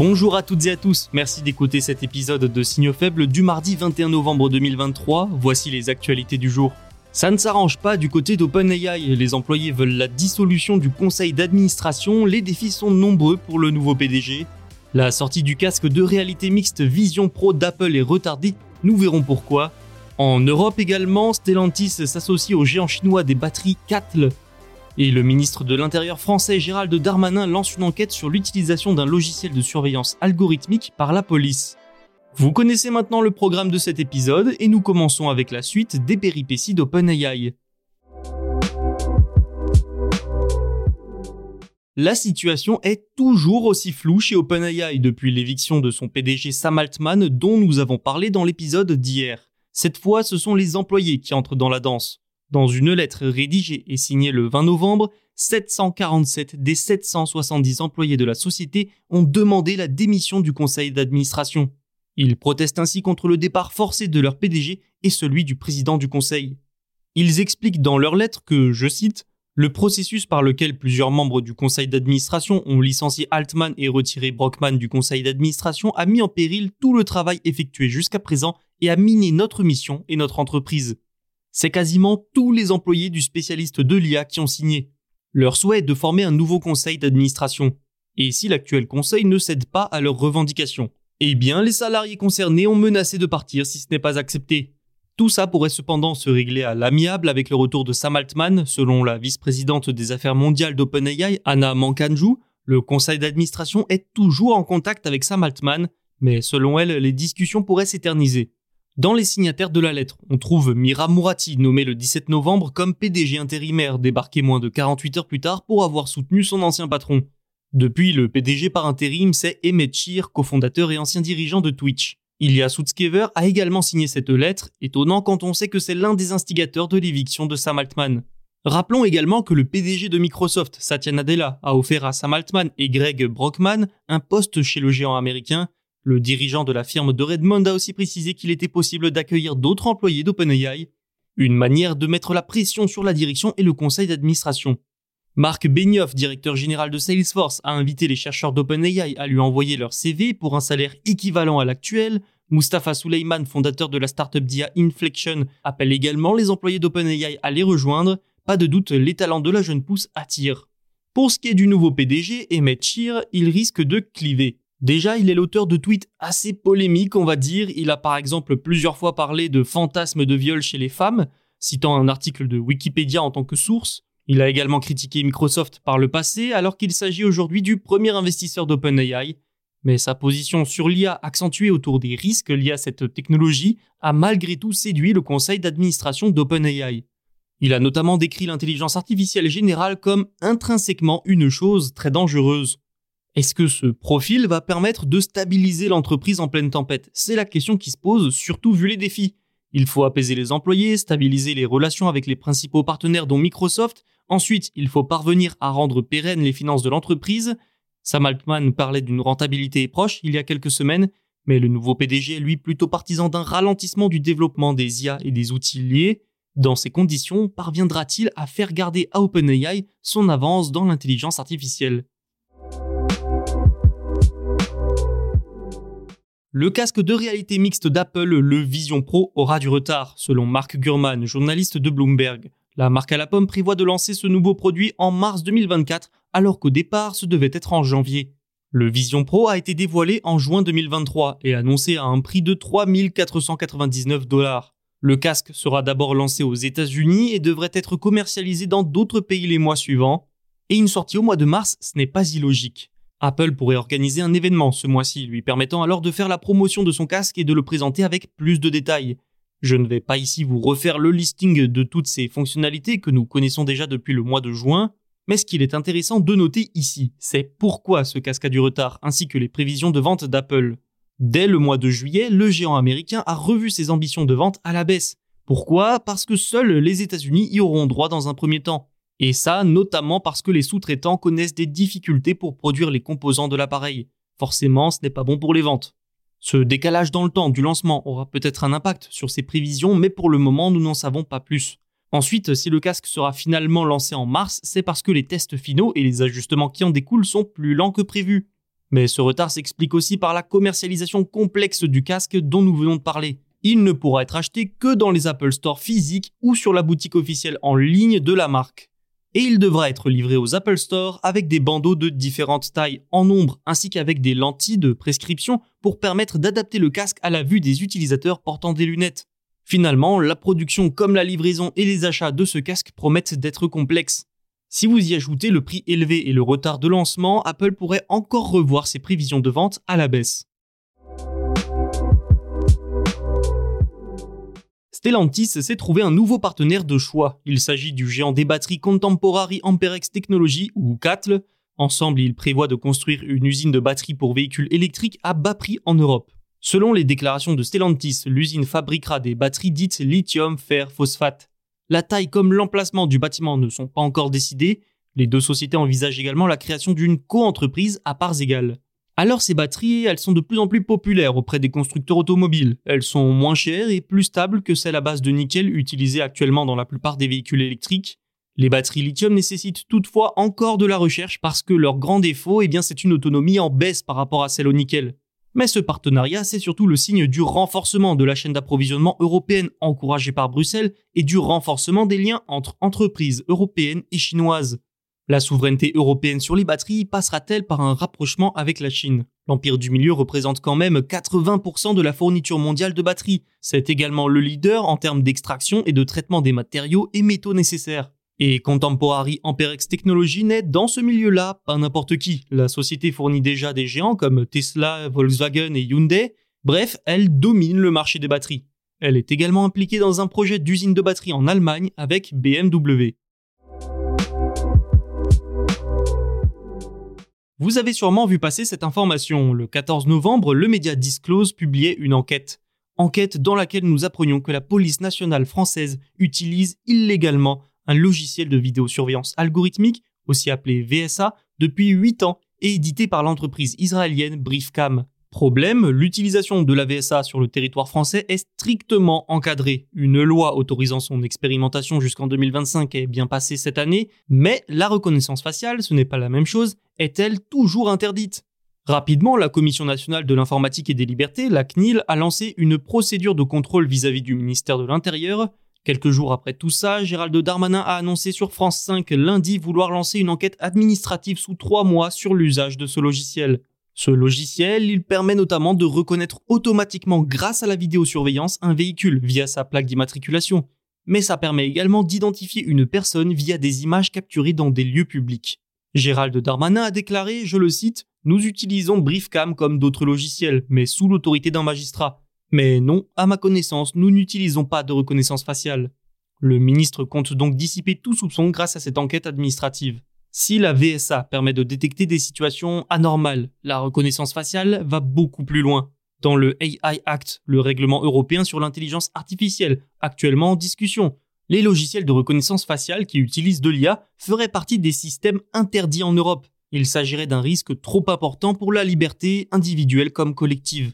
Bonjour à toutes et à tous, merci d'écouter cet épisode de Signaux faibles du mardi 21 novembre 2023. Voici les actualités du jour. Ça ne s'arrange pas du côté d'OpenAI, les employés veulent la dissolution du conseil d'administration, les défis sont nombreux pour le nouveau PDG. La sortie du casque de réalité mixte Vision Pro d'Apple est retardée, nous verrons pourquoi. En Europe également, Stellantis s'associe au géant chinois des batteries Catl. Et le ministre de l'Intérieur français Gérald Darmanin lance une enquête sur l'utilisation d'un logiciel de surveillance algorithmique par la police. Vous connaissez maintenant le programme de cet épisode et nous commençons avec la suite des péripéties d'OpenAI. La situation est toujours aussi floue chez OpenAI depuis l'éviction de son PDG Sam Altman dont nous avons parlé dans l'épisode d'hier. Cette fois, ce sont les employés qui entrent dans la danse. Dans une lettre rédigée et signée le 20 novembre, 747 des 770 employés de la société ont demandé la démission du conseil d'administration. Ils protestent ainsi contre le départ forcé de leur PDG et celui du président du conseil. Ils expliquent dans leur lettre que, je cite, le processus par lequel plusieurs membres du conseil d'administration ont licencié Altman et retiré Brockman du conseil d'administration a mis en péril tout le travail effectué jusqu'à présent et a miné notre mission et notre entreprise. C'est quasiment tous les employés du spécialiste de l'IA qui ont signé. Leur souhait est de former un nouveau conseil d'administration. Et si l'actuel conseil ne cède pas à leurs revendications? Eh bien, les salariés concernés ont menacé de partir si ce n'est pas accepté. Tout ça pourrait cependant se régler à l'amiable avec le retour de Sam Altman, selon la vice-présidente des affaires mondiales d'OpenAI, Anna Mankanju. Le conseil d'administration est toujours en contact avec Sam Altman, mais selon elle, les discussions pourraient s'éterniser. Dans les signataires de la lettre, on trouve Mira Mourati, nommée le 17 novembre comme PDG intérimaire, débarqué moins de 48 heures plus tard pour avoir soutenu son ancien patron. Depuis, le PDG par intérim, c'est Emmett Shear, cofondateur et ancien dirigeant de Twitch. Ilya Sutskever a également signé cette lettre, étonnant quand on sait que c'est l'un des instigateurs de l'éviction de Sam Altman. Rappelons également que le PDG de Microsoft, Satya Nadella, a offert à Sam Altman et Greg Brockman un poste chez le géant américain. Le dirigeant de la firme de Redmond a aussi précisé qu'il était possible d'accueillir d'autres employés d'OpenAI. Une manière de mettre la pression sur la direction et le conseil d'administration. Marc Benioff, directeur général de Salesforce, a invité les chercheurs d'OpenAI à lui envoyer leur CV pour un salaire équivalent à l'actuel. Mustafa Suleiman, fondateur de la startup d'IA Inflection, appelle également les employés d'OpenAI à les rejoindre. Pas de doute, les talents de la jeune pousse attirent. Pour ce qui est du nouveau PDG, Emmett Shear, il risque de cliver. Déjà, il est l'auteur de tweets assez polémiques, on va dire. Il a par exemple plusieurs fois parlé de fantasmes de viol chez les femmes, citant un article de Wikipédia en tant que source. Il a également critiqué Microsoft par le passé alors qu'il s'agit aujourd'hui du premier investisseur d'OpenAI, mais sa position sur l'IA accentuée autour des risques liés à cette technologie a malgré tout séduit le conseil d'administration d'OpenAI. Il a notamment décrit l'intelligence artificielle générale comme intrinsèquement une chose très dangereuse. Est-ce que ce profil va permettre de stabiliser l'entreprise en pleine tempête? C'est la question qui se pose, surtout vu les défis. Il faut apaiser les employés, stabiliser les relations avec les principaux partenaires dont Microsoft, Ensuite, il faut parvenir à rendre pérennes les finances de l'entreprise. Sam Altman parlait d'une rentabilité proche il y a quelques semaines, mais le nouveau PDG est lui plutôt partisan d'un ralentissement du développement des IA et des outils liés. Dans ces conditions, parviendra-t-il à faire garder à OpenAI son avance dans l'intelligence artificielle? Le casque de réalité mixte d'Apple, le Vision Pro, aura du retard, selon Mark Gurman, journaliste de Bloomberg. La marque à la pomme prévoit de lancer ce nouveau produit en mars 2024, alors qu'au départ ce devait être en janvier. Le Vision Pro a été dévoilé en juin 2023 et annoncé à un prix de 3499 dollars. Le casque sera d'abord lancé aux États-Unis et devrait être commercialisé dans d'autres pays les mois suivants. Et une sortie au mois de mars, ce n'est pas illogique. Apple pourrait organiser un événement ce mois-ci, lui permettant alors de faire la promotion de son casque et de le présenter avec plus de détails. Je ne vais pas ici vous refaire le listing de toutes ces fonctionnalités que nous connaissons déjà depuis le mois de juin, Mais ce qu'il est intéressant de noter ici, c'est pourquoi ce casque a du retard, ainsi que les prévisions de vente d'Apple. Dès le mois de juillet, le géant américain a revu ses ambitions de vente à la baisse. Pourquoi? Parce que seuls les États-Unis y auront droit dans un premier temps. Et ça, notamment parce que les sous-traitants connaissent des difficultés pour produire les composants de l'appareil. Forcément, ce n'est pas bon pour les ventes. Ce décalage dans le temps du lancement aura peut-être un impact sur ces prévisions, mais pour le moment, nous n'en savons pas plus. Ensuite, si le casque sera finalement lancé en mars, c'est parce que les tests finaux et les ajustements qui en découlent sont plus lents que prévu. Mais ce retard s'explique aussi par la commercialisation complexe du casque dont nous venons de parler. Il ne pourra être acheté que dans les Apple Store physiques ou sur la boutique officielle en ligne de la marque et il devra être livré aux Apple Store avec des bandeaux de différentes tailles en nombre ainsi qu'avec des lentilles de prescription pour permettre d'adapter le casque à la vue des utilisateurs portant des lunettes. Finalement, la production comme la livraison et les achats de ce casque promettent d'être complexes. Si vous y ajoutez le prix élevé et le retard de lancement, Apple pourrait encore revoir ses prévisions de vente à la baisse. Stellantis s'est trouvé un nouveau partenaire de choix. Il s'agit du géant des batteries Contemporary Amperex Technology ou CATL. Ensemble, ils prévoient de construire une usine de batteries pour véhicules électriques à bas prix en Europe. Selon les déclarations de Stellantis, l'usine fabriquera des batteries dites lithium, fer, phosphate. La taille comme l'emplacement du bâtiment ne sont pas encore décidés. Les deux sociétés envisagent également la création d'une co-entreprise à parts égales. Alors ces batteries, elles sont de plus en plus populaires auprès des constructeurs automobiles. Elles sont moins chères et plus stables que celles à base de nickel utilisées actuellement dans la plupart des véhicules électriques. Les batteries lithium nécessitent toutefois encore de la recherche parce que leur grand défaut, eh bien, c'est une autonomie en baisse par rapport à celle au nickel. Mais ce partenariat, c'est surtout le signe du renforcement de la chaîne d'approvisionnement européenne encouragée par Bruxelles et du renforcement des liens entre entreprises européennes et chinoises. La souveraineté européenne sur les batteries passera-t-elle par un rapprochement avec la Chine? L'Empire du Milieu représente quand même 80% de la fourniture mondiale de batteries. C'est également le leader en termes d'extraction et de traitement des matériaux et métaux nécessaires. Et Contemporary Amperex Technology n'est dans ce milieu-là pas n'importe qui. La société fournit déjà des géants comme Tesla, Volkswagen et Hyundai. Bref, elle domine le marché des batteries. Elle est également impliquée dans un projet d'usine de batterie en Allemagne avec BMW. Vous avez sûrement vu passer cette information. Le 14 novembre, le média Disclose publiait une enquête. Enquête dans laquelle nous apprenions que la police nationale française utilise illégalement un logiciel de vidéosurveillance algorithmique, aussi appelé VSA, depuis 8 ans et édité par l'entreprise israélienne Briefcam. Problème, l'utilisation de la VSA sur le territoire français est strictement encadrée. Une loi autorisant son expérimentation jusqu'en 2025 est bien passée cette année, mais la reconnaissance faciale, ce n'est pas la même chose, est-elle toujours interdite? Rapidement, la Commission nationale de l'informatique et des libertés, la CNIL, a lancé une procédure de contrôle vis-à-vis du ministère de l'Intérieur. Quelques jours après tout ça, Gérald Darmanin a annoncé sur France 5 lundi vouloir lancer une enquête administrative sous trois mois sur l'usage de ce logiciel. Ce logiciel, il permet notamment de reconnaître automatiquement grâce à la vidéosurveillance un véhicule via sa plaque d'immatriculation. Mais ça permet également d'identifier une personne via des images capturées dans des lieux publics. Gérald Darmanin a déclaré, je le cite, Nous utilisons Briefcam comme d'autres logiciels, mais sous l'autorité d'un magistrat. Mais non, à ma connaissance, nous n'utilisons pas de reconnaissance faciale. Le ministre compte donc dissiper tout soupçon grâce à cette enquête administrative. Si la VSA permet de détecter des situations anormales, la reconnaissance faciale va beaucoup plus loin. Dans le AI Act, le règlement européen sur l'intelligence artificielle, actuellement en discussion, les logiciels de reconnaissance faciale qui utilisent de l'IA feraient partie des systèmes interdits en Europe. Il s'agirait d'un risque trop important pour la liberté individuelle comme collective.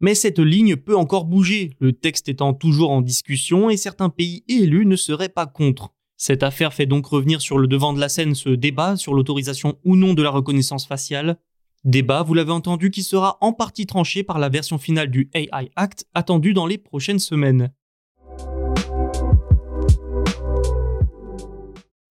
Mais cette ligne peut encore bouger, le texte étant toujours en discussion et certains pays élus ne seraient pas contre. Cette affaire fait donc revenir sur le devant de la scène ce débat sur l'autorisation ou non de la reconnaissance faciale. Débat, vous l'avez entendu, qui sera en partie tranché par la version finale du AI Act attendue dans les prochaines semaines.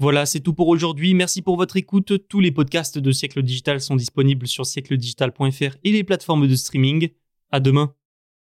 Voilà, c'est tout pour aujourd'hui. Merci pour votre écoute. Tous les podcasts de Siècle Digital sont disponibles sur siècledigital.fr et les plateformes de streaming. À demain.